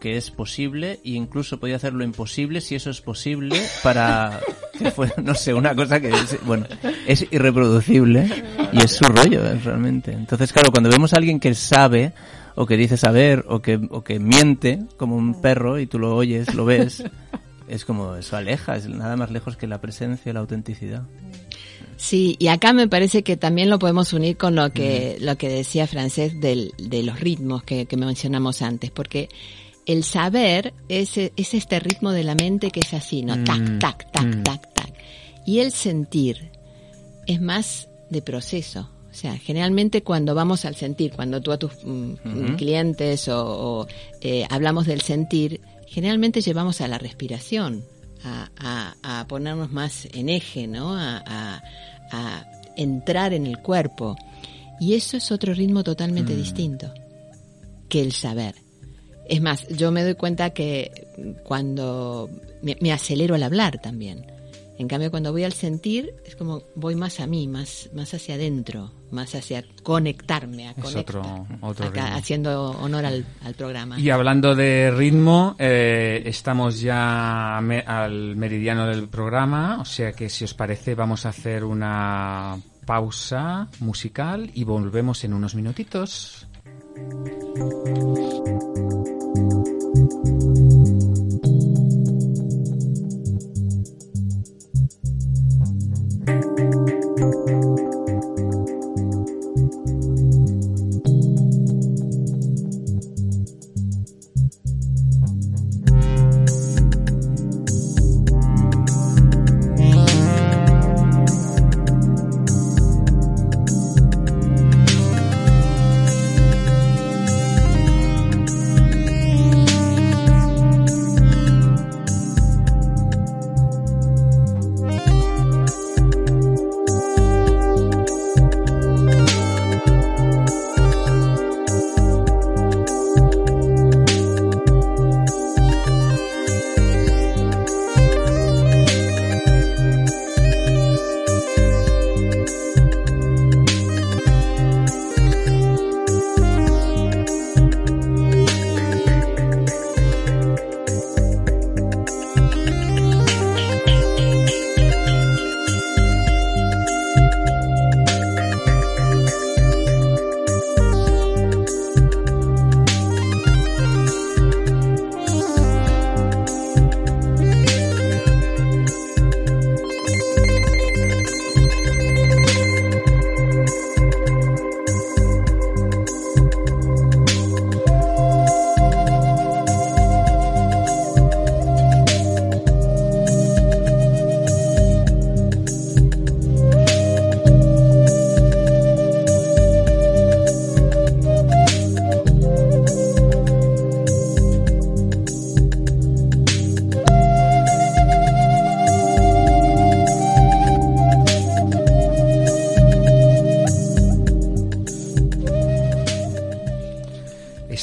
que es posible e incluso podía hacer lo imposible si eso es posible para *laughs* que fuera, no sé, una cosa que es, bueno, es irreproducible y es su rollo realmente. Entonces, claro, cuando vemos a alguien que sabe o que dice saber o que, o que miente como un perro y tú lo oyes, lo ves, es como eso aleja, es nada más lejos que la presencia, la autenticidad. Sí, y acá me parece que también lo podemos unir con lo que, lo que decía Francés del, de los ritmos que, que mencionamos antes, porque el saber es, es este ritmo de la mente que es así, ¿no? Tac, tac, tac, tac, tac. Y el sentir es más de proceso. O sea, generalmente cuando vamos al sentir, cuando tú a tus mm, clientes o, o, eh, hablamos del sentir, generalmente llevamos a la respiración, a, a- a ponernos más en eje, ¿no? A, entrar en el cuerpo. Y eso es otro ritmo totalmente distinto que el saber. Es más, yo me doy cuenta que cuando me, me acelero al hablar también. En cambio, cuando voy al sentir, es como voy más a mí, más, más hacia adentro, más hacia conectarme, a Es otro- otro acá, ritmo. haciendo honor al, al programa. Y hablando de ritmo, eh, estamos ya me- al meridiano del programa, o sea que si os parece vamos a hacer una pausa musical y volvemos en unos minutitos.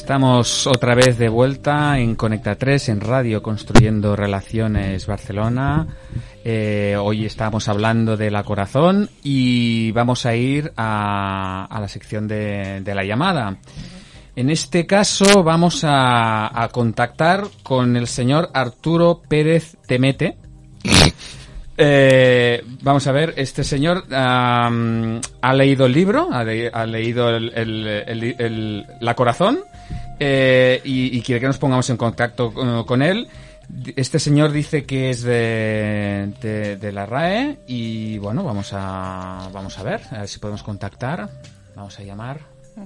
Estamos otra vez de vuelta en Conecta 3, en Radio Construyendo Relaciones Barcelona. Eh, hoy estamos hablando de la corazón y vamos a ir a, la sección de, la llamada. En este caso vamos a, contactar con el señor Arturo Pérez Temete. Eh, vamos a ver, este señor ha leído el libro, ha, le- ha leído el- La Corazón eh, y, y quiere que nos pongamos en contacto eh, con él. Este señor dice que es de, de, de la RAE y bueno, vamos a, vamos a ver, a ver si podemos contactar. Vamos a llamar. A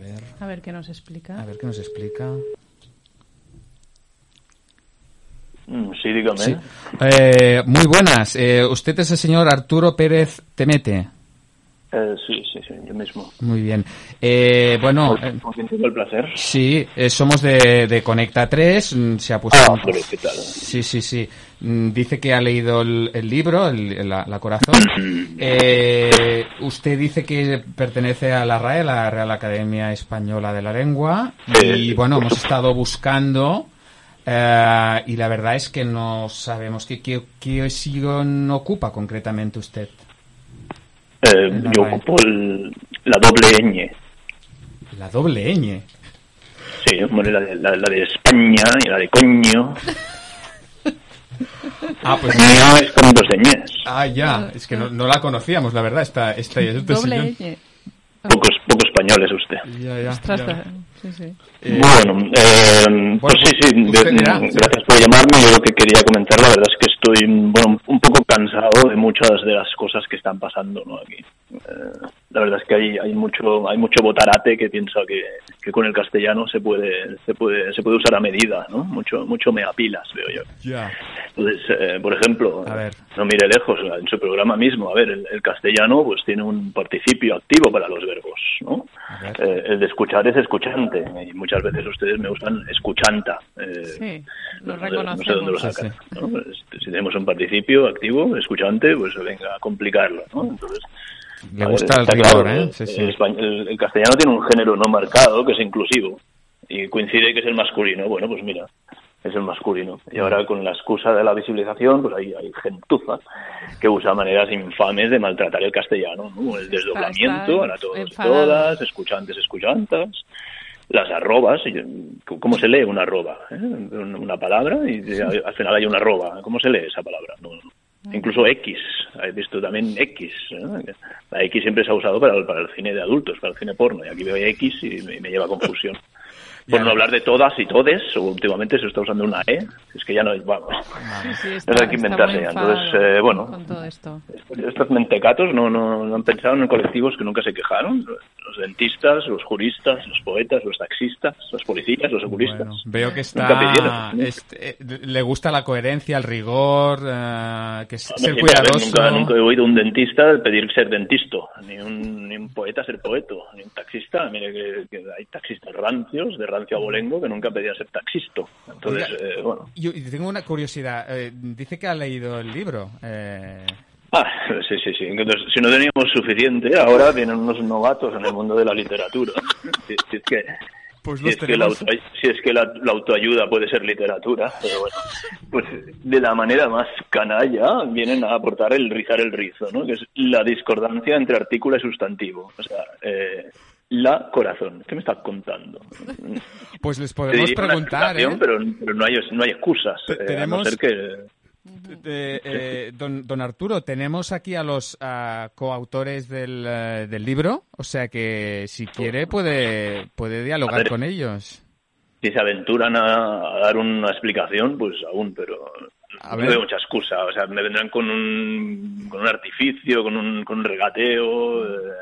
ver, A ver qué nos explica. a ver qué nos explica. Mm, Sí, dígame. Sí. Eh, muy buenas. Eh, usted es el señor Arturo Pérez Temete. Eh, sí, sí, sí, yo mismo. Muy bien. Eh, bueno, eh, el placer. sí, eh, somos de, de Conecta 3. mm, Se ha puesto. Ah, pero ¿qué tal? Sí, sí, sí. Mm, Dice que ha leído el, el libro, el, la, la Corazón. *clears throat* Eh, usted dice que pertenece a la RAE, la Real Academia Española de la Lengua. Y bueno, hemos estado buscando. y la verdad es que no sabemos qué, qué, qué sillón ocupa concretamente usted. Eh, yo ocupo el- la doble ñ. La doble ñ. Sí, bueno, la de, la, la de España y la de coño. Ah, pues. Es con dos ñes. Ah, ya. Es que no, no la conocíamos, la verdad, esta, esta, Doble sillón. ñ. Poco, poco español es usted. Ya, ya, Ostras, ya. sí, sí. Eh, Bueno, eh, pues sí, dirá, sí. gracias por llamarme. Yo lo que quería comentar, la verdad es que estoy bueno, un poco cansado de muchas de las cosas que están pasando ¿no? aquí. Eh, la verdad es que hay, hay mucho hay mucho botarate que piensa que, que con el castellano se puede se puede se puede usar a medida, ¿no? Mucho mucho meapilas veo yo. Entonces, eh, por ejemplo, A ver. no mire lejos, en su programa mismo, a ver, el, el castellano pues tiene un participio activo para los verbos, ¿no? Eh, el de escuchar es escuchante, y muchas veces ustedes me usan escuchanta. eh, Sí, lo no sé- no sé dónde lo sacan, ¿no? Este, Si tenemos un participio activo, escuchante, pues venga a complicarlo, ¿no? Entonces, Le a ver, gusta el rigor, claro, ¿eh? Sí, sí. El, españ- el- el castellano tiene un género no marcado que es inclusivo y coincide que es el masculino. Bueno, pues mira, es el masculino. Y ahora con la excusa de la visibilización, pues hay, hay gentuza que usa maneras infames de maltratar el castellano, ¿no? El desdoblamiento, a todos y todas, escuchantes, escuchantas, las arrobas, ¿cómo se lee una arroba? ¿Eh? Una palabra y al final hay una arroba. ¿Cómo se lee esa palabra? Incluso X, he visto también X. ¿eh? La X siempre se ha usado para el, para el cine de adultos, para el cine porno, y aquí veo X y me, me lleva a confusión. Por no hablar de todas y todes, últimamente se está usando una E, es que ya no, vamos, Sí, sí, *laughs* no hay que inventarse. Entonces, eh, bueno, con todo esto. estos mentecatos no, no, no han pensado en colectivos que nunca se quejaron, los dentistas, los juristas, los poetas, los taxistas, los policías, los oculistas. Bueno, veo que Nunca está. pidieron. este, eh, le gusta la coherencia, el rigor, eh, que es ser cuidadoso. nunca, nunca he oído un dentista pedir ser dentisto, ni un, ni un poeta ser poeto, ni un taxista. Mire que, que hay taxistas rancios, de abolengo, que nunca pedían ser taxista. Entonces, Oiga, eh, bueno. Yo tengo una curiosidad. eh, dice que ha leído el libro. eh, Ah, sí, sí, sí. Entonces, si no teníamos suficiente, ahora vienen unos novatos en el mundo de la literatura. *laughs* Si, si es que, Pues si es que, la, auto- si es que la, la autoayuda puede ser literatura, pero bueno, pues de la manera más canalla vienen a aportar el rizar el rizo, ¿no? Que es la discordancia entre artículo y sustantivo. O sea, eh, la corazón. ¿Qué me estás contando? *laughs* Pues les podemos preguntar, ¿eh? pero, pero no hay, no hay excusas. Eh, a no tenemos- ser que... Eh, eh, don, don Arturo, tenemos aquí a los ah, coautores del, del libro, o sea que si quiere puede, puede A dialogar ver. con ellos. si se aventuran a, a dar una explicación, pues aún, pero A no veo mucha excusa. O sea, me vendrán con un, con un artificio, con un, con un regateo. eh,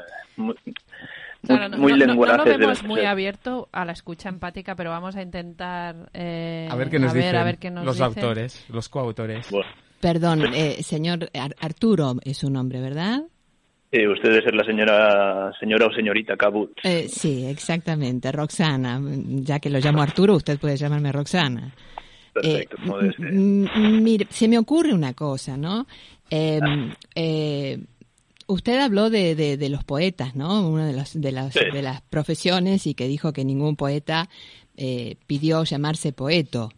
muy, Claro, no, muy no- no- no lenguaraces lo vemos muy ser. abierto a la escucha empática, pero vamos a intentar eh, A ver qué nos a ver, dicen a ver qué nos los dicen. autores, los coautores. Bueno, Perdón, eh, señor Ar- Arturo es su nombre, ¿verdad? eh, usted debe ser la señora, señora o señorita Cabut. Eh, sí, exactamente, Roxana. Ya que lo llamo Arturo, usted puede llamarme Roxana. Perfecto, Eh, mire, se me ocurre una cosa, ¿no? Eh, eh, usted habló de, de- de los poetas, ¿no? Una de, las de, las, Sí. de las profesiones y que dijo que ningún poeta eh, pidió llamarse poeto.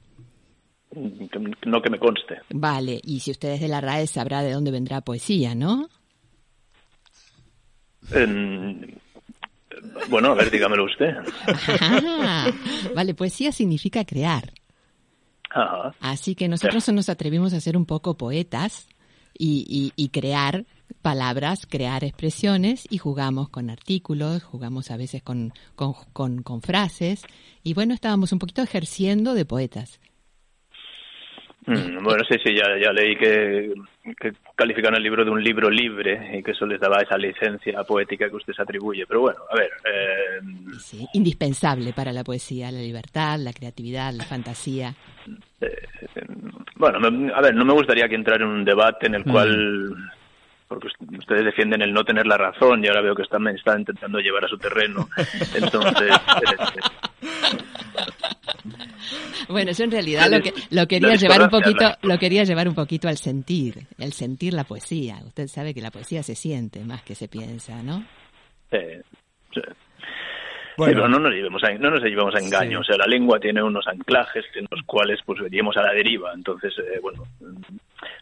Que- No que me conste. Vale, y si usted es de la RAE sabrá de dónde vendrá poesía, ¿no? En- bueno, a ver, dígamelo usted. Ajá. Vale, poesía significa crear. Ajá. Así que nosotros nos atrevimos a ser un poco poetas y, y- y crear palabras, crear expresiones y jugamos con artículos, jugamos a veces con, con, con- con frases y bueno, estábamos un poquito ejerciendo de poetas. Mm, Bueno, sí, sí, ya, ya leí que, que califican el libro de un libro libre y que eso les daba esa licencia poética que usted se atribuye. Pero bueno, a ver, eh, Sí, indispensable para la poesía, la libertad, la creatividad, la fantasía. bueno, me- a ver, no me gustaría que entrar en un debate en el Mm. cual, porque ust- ustedes defienden el no tener la razón y ahora veo que están, me están intentando llevar a su terreno. *laughs* Entonces, *laughs* Bueno, yo en realidad lo que lo La quería llevar un poquito, lo quería llevar un poquito al sentir, el sentir la poesía. Usted sabe que la poesía se siente más que se piensa, ¿no? eh, sí. Bueno. Sí, pero no nos llevemos a, no nos llevemos a engaño. O sea, la lengua tiene unos anclajes en los cuales pues veríamos a la deriva. Entonces, eh, bueno,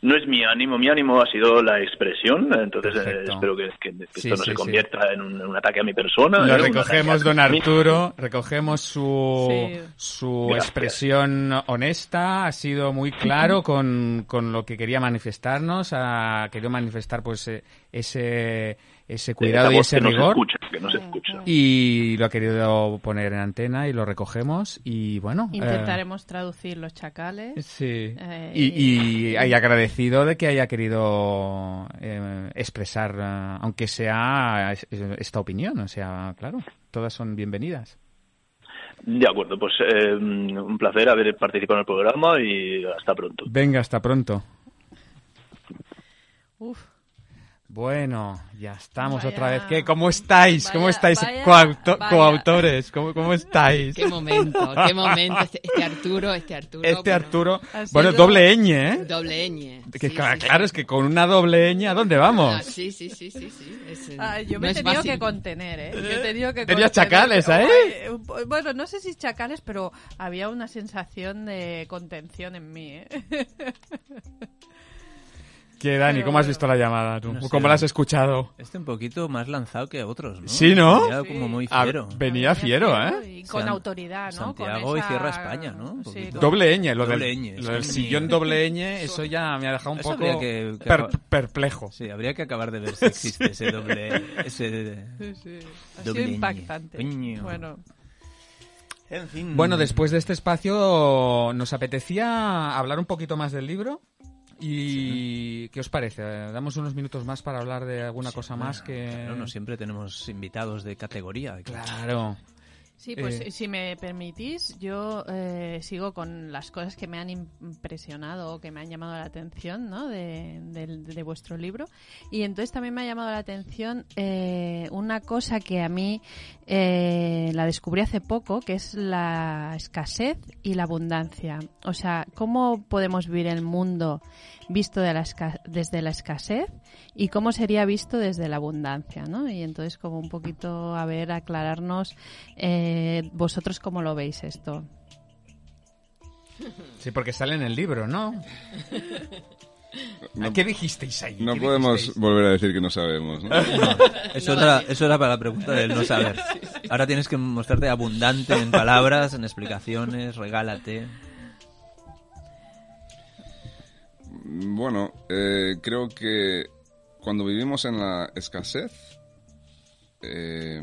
no es mi ánimo. Mi ánimo ha sido la expresión. Entonces, eh, espero que, que- que Sí, esto no sí, se sí. convierta en un, en un ataque a mi persona. Lo recogemos, don. Arturo, recogemos su, Sí. su Gracias. expresión honesta, ha sido muy claro con, con lo que quería manifestarnos, ha querido manifestar pues eh, ese, ese cuidado y ese que no se rigor escucha, que no se escucha. y lo ha querido poner en antena y lo recogemos y bueno... eh, Intentaremos traducir los chacales. Sí. Eh, y, y, y agradecido de que haya querido eh, expresar, eh, aunque sea es- esta opinión, o sea, claro, todas son bienvenidas. De acuerdo, pues eh, un placer haber participado en el programa y hasta pronto. Venga, hasta pronto. Uf, Bueno, ya estamos Vaya. otra vez. ¿Qué? ¿Cómo estáis? ¿Cómo Vaya, estáis, vaya, coauto- vaya. coautores? ¿Cómo, cómo estáis? Qué momento, qué momento. Este, este Arturo, este Arturo. Este bueno, Arturo. Bueno, sido- doble ñ, ¿eh? Doble ñ. Que, Sí, claro, sí, claro, sí. es que con una doble ñ, ¿a dónde vamos? Ah, sí, sí, sí, sí, sí. Es, Ah, yo no me he tenido fácil. que contener, ¿eh? Yo he tenido que Tenías chacales, ¿eh? Bueno, no sé si chacales, pero había una sensación de contención en mí, ¿eh? *laughs* Que Dani, ¿cómo has visto la llamada tú? No sé. ¿Cómo la has escuchado? Este un poquito más lanzado que otros, ¿no? Sí, ¿no? Venía Sí. como muy Ah, fiero. venía fiero, ¿eh? Y con San- autoridad, ¿no? Santiago con y esa- cierra España, ¿no? Sí, Doble ñ, lo Doble del, ñ, lo del sillón *laughs* doble ñ, eso ya me ha dejado un Eso poco que- que per- perplejo. Sí, habría que acabar de ver si *laughs* existe ese doble... Ese... Sí, sí. Ha sido ñ. impactante. Coño. Bueno, En fin... Bueno, después de este espacio, nos apetecía hablar un poquito más del libro. ¿Y qué os parece? Damos unos minutos más para hablar de alguna cosa más que... Claro, no siempre tenemos invitados de categoría. Claro. Sí, pues Eh. si me permitís, yo eh, sigo con las cosas que me han impresionado o que me han llamado la atención ¿no? de, vuestro libro. Y entonces también me ha llamado la atención eh, una cosa que a mí eh, la descubrí hace poco, que es la escasez y la abundancia. O sea, ¿cómo podemos vivir el mundo visto de la esca- desde la escasez y cómo sería visto desde la abundancia, ¿no? Y entonces como un poquito, a ver, aclararnos eh, vosotros cómo lo veis esto. Sí, porque sale en el libro, ¿no? *laughs* No- ¿Qué dijisteis ahí? No ¿Qué podemos dijisteis? volver a decir que no sabemos, ¿no? *laughs* Eso, era, eso era para la pregunta del no saber. Ahora tienes que mostrarte abundante en palabras, en explicaciones, regálate. Bueno, eh, creo que cuando vivimos en la escasez, eh,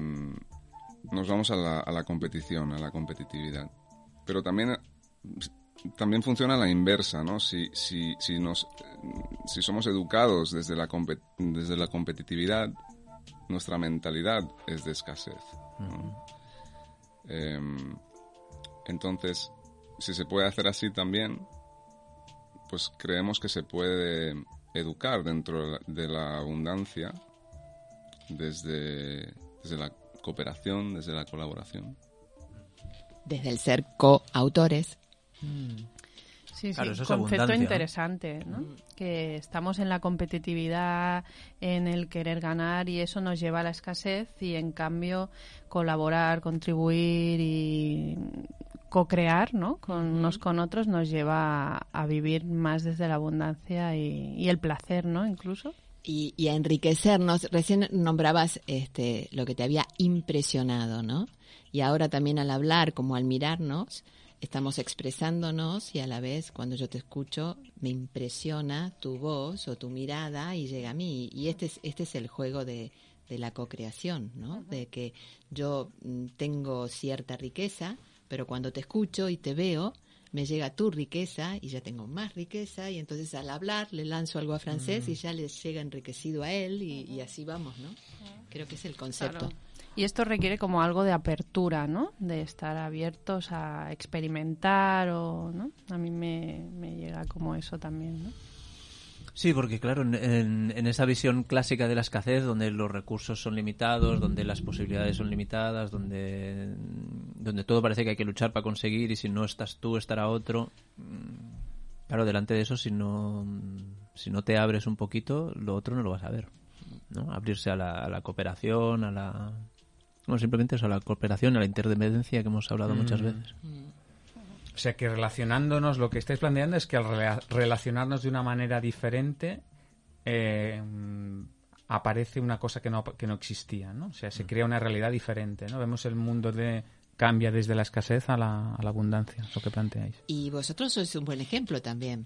nos vamos a la, a la competición, a la competitividad. Pero también, también funciona la inversa, ¿no? Si, si, si, nos, si somos educados desde la, desde la competitividad, nuestra mentalidad es de escasez. ¿no? Em, entonces, si se puede hacer así también, pues creemos que se puede educar dentro de la- abundancia desde, desde la cooperación, desde la colaboración. Desde el ser coautores. Sí, Claro, sí, eso es concepto interesante, ¿no? Que estamos en la competitividad, en el querer ganar y eso nos lleva a la escasez y en cambio colaborar, contribuir y co-crear, ¿no? Con unos con otros nos lleva a, a vivir más desde la abundancia y, y el placer, ¿no? Incluso. y, y a enriquecernos. Recién nombrabas este, lo que te había impresionado, ¿no? Y ahora también al hablar, como al mirarnos, estamos expresándonos y a la vez cuando yo te escucho me impresiona tu voz o tu mirada y llega a mí. Y este es, este es el juego de, de la co-creación, ¿no? De que yo mm, tengo cierta riqueza, pero cuando te escucho y te veo, me llega tu riqueza y ya tengo más riqueza y entonces al hablar le lanzo algo a francés y ya le llega enriquecido a él y, y así vamos, ¿no? Creo que es el concepto. Claro. Y esto requiere como algo de apertura, ¿no? De estar abiertos a experimentar o, ¿no? A mí me, me llega como eso también, ¿no? Sí, porque claro, en, en- en esa visión clásica de la escasez, donde los recursos son limitados, donde las posibilidades son limitadas, donde, donde todo parece que hay que luchar para conseguir y si no estás tú, estará otro. mm, Claro, delante de eso, si no, si no te abres un poquito, lo otro no lo vas a ver. ¿no? Abrirse a la, a la cooperación, a la... Bueno, simplemente eso, a la cooperación, a la interdependencia que hemos hablado muchas veces. O sea, que relacionándonos, lo que estáis planteando es que al rela- relacionarnos de una manera diferente eh, mm, aparece una cosa que no, que no existía, ¿no? O sea, se crea una realidad diferente, ¿no? Vemos el mundo de cambia desde la escasez a la, a la abundancia, lo que planteáis. Y vosotros sois un buen ejemplo también.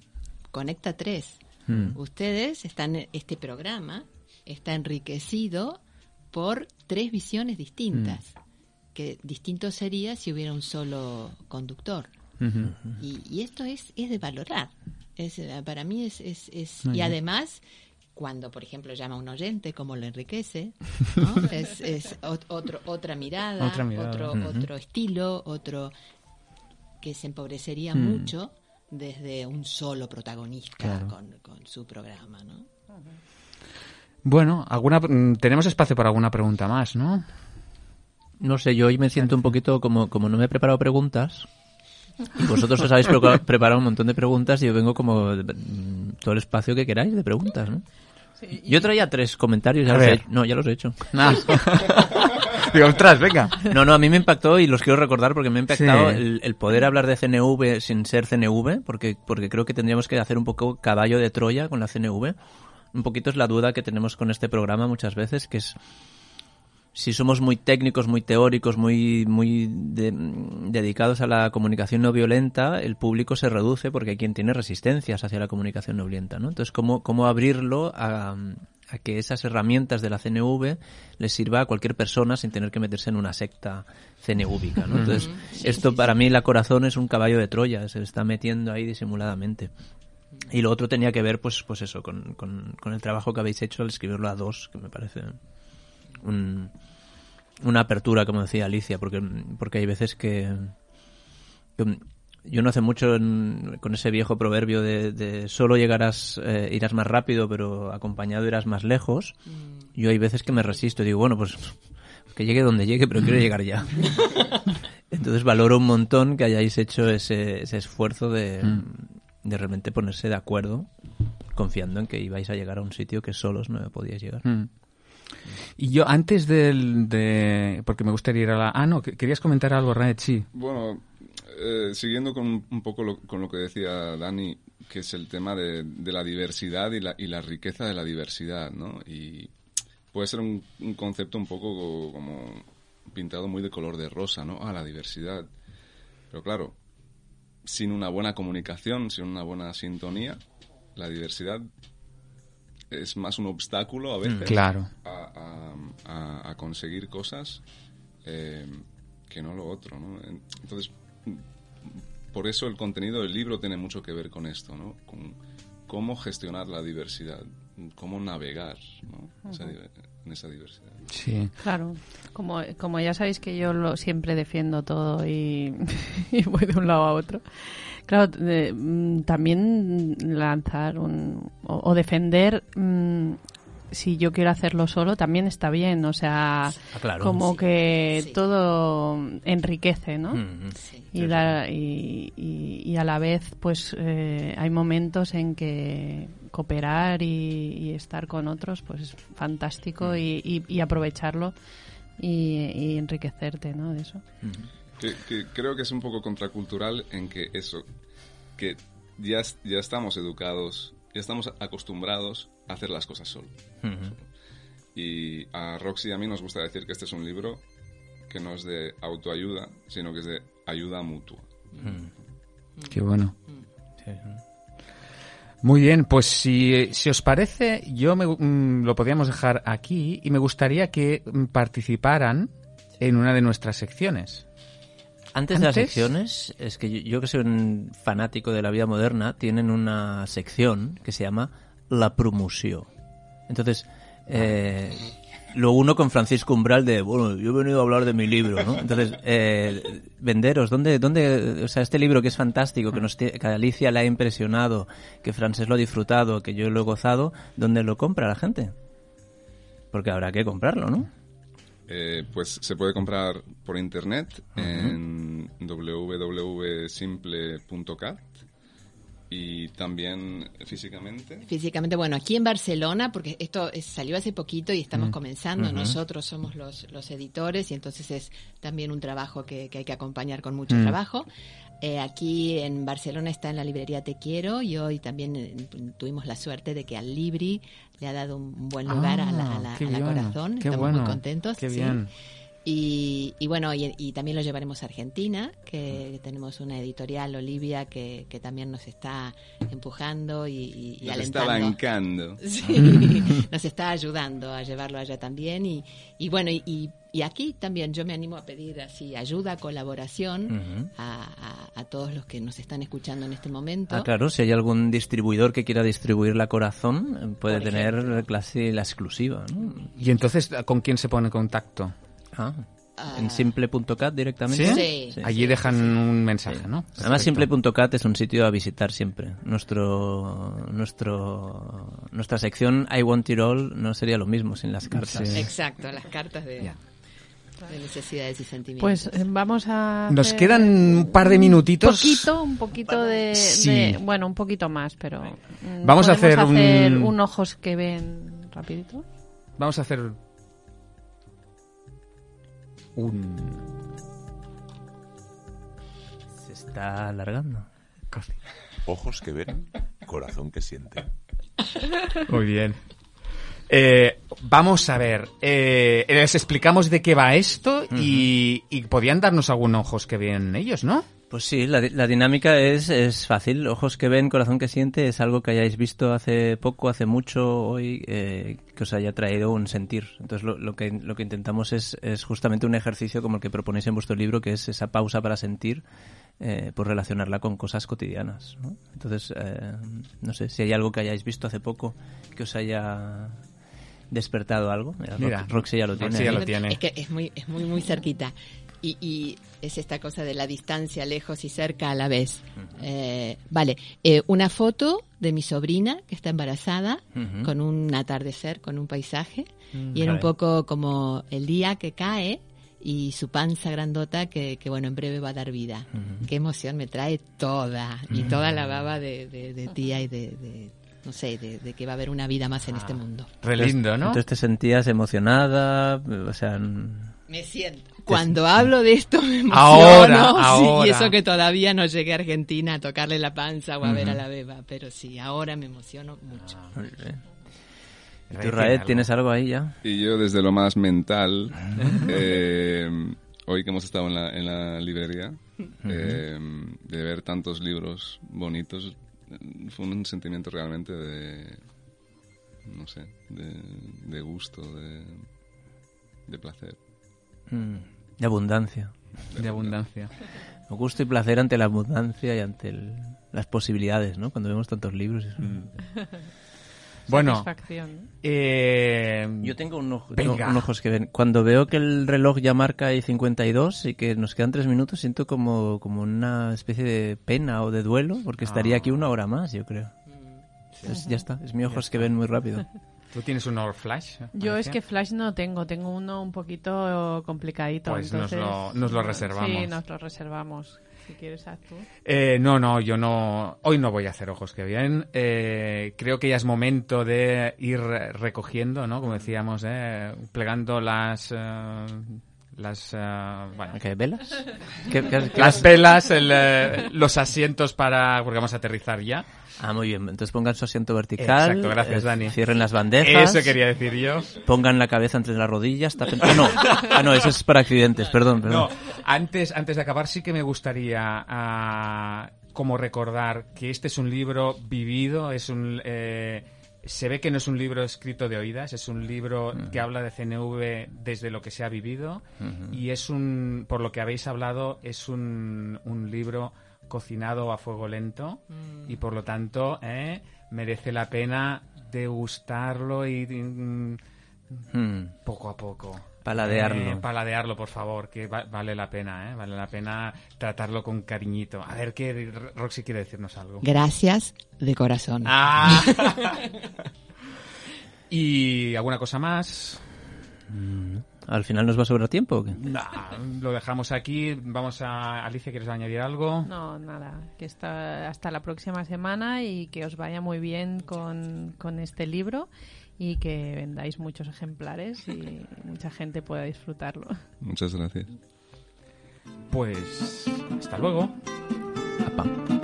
Conecta 3. Mm. Ustedes están, este programa está enriquecido por tres visiones distintas. Que distinto sería si hubiera un solo conductor. Y, y esto es, es de valorar. Es, para mí es... es, y bien. además, cuando, por ejemplo, llama a un oyente, como lo enriquece, *laughs* ¿no? es, es ot- otro, otra mirada, Otra mirada. Otro, otro estilo, otro que se empobrecería Mm. mucho desde un solo protagonista Claro. con, con su programa, ¿no? Bueno, alguna, mm, tenemos espacio para alguna pregunta más, ¿no? No sé, yo hoy me siento un poquito como, como no me he preparado preguntas. Y vosotros os habéis prepa- preparado un montón de preguntas y yo vengo como todo el espacio que queráis de preguntas, ¿no? Yo traía tres comentarios, ya los he. No, ya los he hecho. *laughs* Ah. *laughs* Digo, ostras, venga. No, no, a mí me impactó y los quiero recordar porque me ha impactado Sí. el, el poder hablar de CNV sin ser CNV, porque, porque creo que tendríamos que hacer un poco caballo de Troya con la CNV. Un poquito es la duda que tenemos con este programa muchas veces, que es si somos muy técnicos, muy teóricos, muy, muy de- dedicados a la comunicación no violenta, el público se reduce porque hay quien tiene resistencias hacia la comunicación no violenta, ¿no? Entonces, ¿cómo, cómo abrirlo a, a que esas herramientas de la CNV les sirva a cualquier persona sin tener que meterse en una secta CNVica, ¿no? Entonces, esto para mí, la corazón es un caballo de Troya, se está metiendo ahí disimuladamente. Y lo otro tenía que ver, pues, pues eso, con, con, con el trabajo que habéis hecho al escribirlo a dos, que me parece un- una apertura, como decía Alicia, porque, porque hay veces que, que yo no hace mucho en- con ese viejo proverbio de, de solo llegarás, eh, irás más rápido, pero acompañado irás más lejos. Yo hay veces que me resisto y digo, bueno, pues que llegue donde llegue, pero quiero llegar ya. *laughs* Entonces valoro un montón que hayáis hecho ese, ese esfuerzo de, de realmente ponerse de acuerdo, confiando en que ibais a llegar a un sitio que solos no podíais llegar. Mm. Y yo antes del, de... Porque me gustaría ir a la... Ah, no, que- querías comentar algo, Raed, sí. Bueno, eh, siguiendo con un poco con lo que decía Dani, que es el tema de, de la diversidad y la, y la riqueza de la diversidad, ¿no? Y puede ser un, un concepto un poco co- como pintado muy de color de rosa, ¿no? Ah, la diversidad. Pero claro, sin una buena comunicación, sin una buena sintonía, la diversidad es más un obstáculo a veces Claro. a, a- a- a conseguir cosas eh, que no lo otro, ¿no? En- Entonces, mm, por eso el contenido del libro tiene mucho que ver con esto, ¿no? Con cómo gestionar la diversidad, cómo navegar, ¿no? Esa en esa diversidad. Sí. Claro, como, como ya sabéis que yo lo, siempre defiendo todo y, *laughs* y voy de un lado a otro. Claro, de- mm, también lanzar un, o, o defender, mm, si yo quiero hacerlo solo, también está bien. O sea, claro. como Sí. que Sí. todo enriquece, ¿no? Mm. Sí. y, la- y, y- y a la vez pues eh, hay momentos en que cooperar y, y estar con otros pues es fantástico y, y- y aprovecharlo y, y enriquecerte ¿no? de eso Que, que creo que es un poco contracultural en que eso, que ya, ya estamos educados, ya estamos acostumbrados a hacer las cosas solo. Y a Roxy y a mí nos gusta decir que este es un libro que no es de autoayuda, sino que es de ayuda mutua. Qué bueno. Sí. Muy bien, pues si, si os parece, yo me, mm, lo podríamos dejar aquí y me gustaría que mm, participaran en una de nuestras secciones. Antes de las secciones, es que yo, yo que soy un fanático de la vida moderna, tienen una sección que se llama La Promoció. Entonces, eh, lo uno con Francisco Umbral de, bueno, yo he venido a hablar de mi libro, ¿no? Entonces, eh, venderos, ¿dónde, dónde, o sea, este libro que es fantástico, que, nos, que Alicia le ha impresionado, que Francés lo ha disfrutado, que yo lo he gozado, ¿dónde lo compra la gente? Porque habrá que comprarlo, ¿no? Eh, pues se puede comprar por internet en www.simple.cat y también físicamente. Físicamente, bueno, aquí en Barcelona, porque esto es- salió hace poquito y estamos comenzando, nosotros somos los, los editores y entonces es también un trabajo que, que hay que acompañar con mucho trabajo. Eh, aquí en Barcelona está en la librería Te Quiero y hoy también eh, tuvimos la suerte de que al Libri le ha dado un buen lugar a la, a la- Ah, qué a la bien, Corazón. qué Estamos bueno, muy contentos. qué sí. bien. Y, y bueno, y, y también lo llevaremos a Argentina, que tenemos una editorial, Olivia, que, que también nos está empujando y, y, y Nos está alentando. bancando. *laughs* Sí, *laughs* nos está ayudando a llevarlo allá también. Y, y bueno, y, aquí también yo me animo a pedir así ayuda, colaboración a, a- a todos los que nos están escuchando en este momento. Ah, claro, si hay algún distribuidor que quiera distribuir la Corazón, eh, puede Por tener ejemplo. clase la exclusiva, ¿no? Y entonces, ¿con quién se pone en contacto? Ah, Ah, En simple.cat directamente. Sí. Sí. Allí dejan un mensaje, ¿no? Además, simple.cat es un sitio a visitar siempre. Nuestro, nuestro, nuestra sección I Want It All no sería lo mismo sin las cartas. Sí. Exacto, las cartas de, necesidades y sentimientos. Pues eh, vamos a. Nos hacer quedan un par de Un minutitos. poquito, un poquito de, Sí. de- Bueno, un poquito más, pero. Vamos a ¿podemos hacer un- un ojos que ven rapidito. Vamos a hacer un... Se está alargando. Ojos que ven, corazón que siente. Muy bien. Eh, vamos a ver, eh, les explicamos de qué va esto y, y podían darnos algún ojos que ven ellos, ¿no? Pues sí, la, di- la dinámica es, es fácil. Ojos que ven, corazón que siente es algo que hayáis visto hace poco, hace mucho, hoy, eh, que os haya traído un sentir. Entonces lo, lo que, lo que intentamos es, es justamente un ejercicio como el que proponéis en vuestro libro, que es esa pausa para sentir, eh, pues relacionarla con cosas cotidianas. ¿no? Entonces, eh, no sé, si hay algo que hayáis visto hace poco que os haya despertado algo. Mira, Mira, Ro- Roxy ya lo tiene. Roxy ya lo tiene. Es que es muy, es muy, muy cerquita. Y, y es esta cosa de la distancia, lejos y cerca a la vez. Eh, vale, eh, una foto de mi sobrina que está embarazada Ujú. con un atardecer, con un paisaje. y era un poco como el día que cae y su panza grandota que, que, bueno, en breve va a dar vida. Qué emoción me trae toda. Y toda la baba de, de- de tía y de, de, no sé, de, de que va a haber una vida más en este mundo. Re lindo, ¿no? Entonces te sentías emocionada, o sea... Me siento. Cuando hablo de esto me emociono. Ahora, *laughs* sí, ahora. Y eso que todavía no llegué a Argentina a tocarle la panza o a ver a la beba. Pero sí, ahora me emociono mucho. bien. ¿Y tú, Raed, tienes algo ahí ya? Y yo desde lo más mental, *laughs* eh, hoy que hemos estado en la, en la librería, eh, de ver tantos libros bonitos, fue un sentimiento realmente de, no sé, de, de gusto, de, de placer. Mm, De abundancia. De abundancia. *laughs* Gusto y placer ante la abundancia y ante el- las posibilidades, ¿no? Cuando vemos tantos libros. es un- Bueno, Satisfacción. eh, Yo tengo un, ojo, tengo un ojos que ven. Cuando veo que el reloj ya marca ahí 52 y que nos quedan tres minutos, siento como, como una especie de pena o de duelo, porque estaría aquí una hora más, yo creo. Entonces, ya está, es mi ojos que ven muy rápido. *laughs* ¿Tú tienes un Or Flash? Yo es que Flash no tengo, tengo uno un poquito complicadito. Pues nos entonces- lo- nos lo reservamos. Sí, nos lo reservamos. Si quieres, haz tú. Eh, no, no, yo no. Hoy no voy a hacer ojos que bien. Eh, creo que ya es momento de ir recogiendo, ¿no? Como decíamos, eh, plegando las. eh, las. eh, bueno, ¿Qué, ¿Velas? *laughs* ¿Qué- qué- qué- las velas, el, eh, los asientos para. porque vamos a aterrizar ya. Ah, muy bien. Entonces pongan su asiento vertical. Exacto, gracias, eh, Dani. Cierren las bandejas. Eso quería decir yo. Pongan la cabeza entre las rodillas. tapen- Ah, no. Ah, no, eso es para accidentes, perdón. perdón. No, antes, antes de acabar sí que me gustaría ah, como recordar que este es un libro vivido, es un eh, se ve que no es un libro escrito de oídas, es un libro que habla de CNV desde lo que se ha vivido y es un, por lo que habéis hablado, es un, un libro cocinado a fuego lento y por lo tanto eh, merece la pena degustarlo y mm, poco a poco. Paladearlo. Eh, paladearlo, por favor, que va- vale la pena, ¿eh? Vale la pena tratarlo con cariñito. A ver, ¿qué Roxy quiere decirnos algo? Gracias de corazón. Ah. *laughs* ¿Y alguna cosa más? ¿Al final nos va a sobrar tiempo o qué? Nah, lo dejamos aquí. Vamos a... Alicia, ¿quieres añadir algo? No, nada, que está hasta la próxima semana y que os vaya muy bien con, con este libro y que vendáis muchos ejemplares y mucha gente pueda disfrutarlo. Muchas gracias. Pues hasta luego. Apa.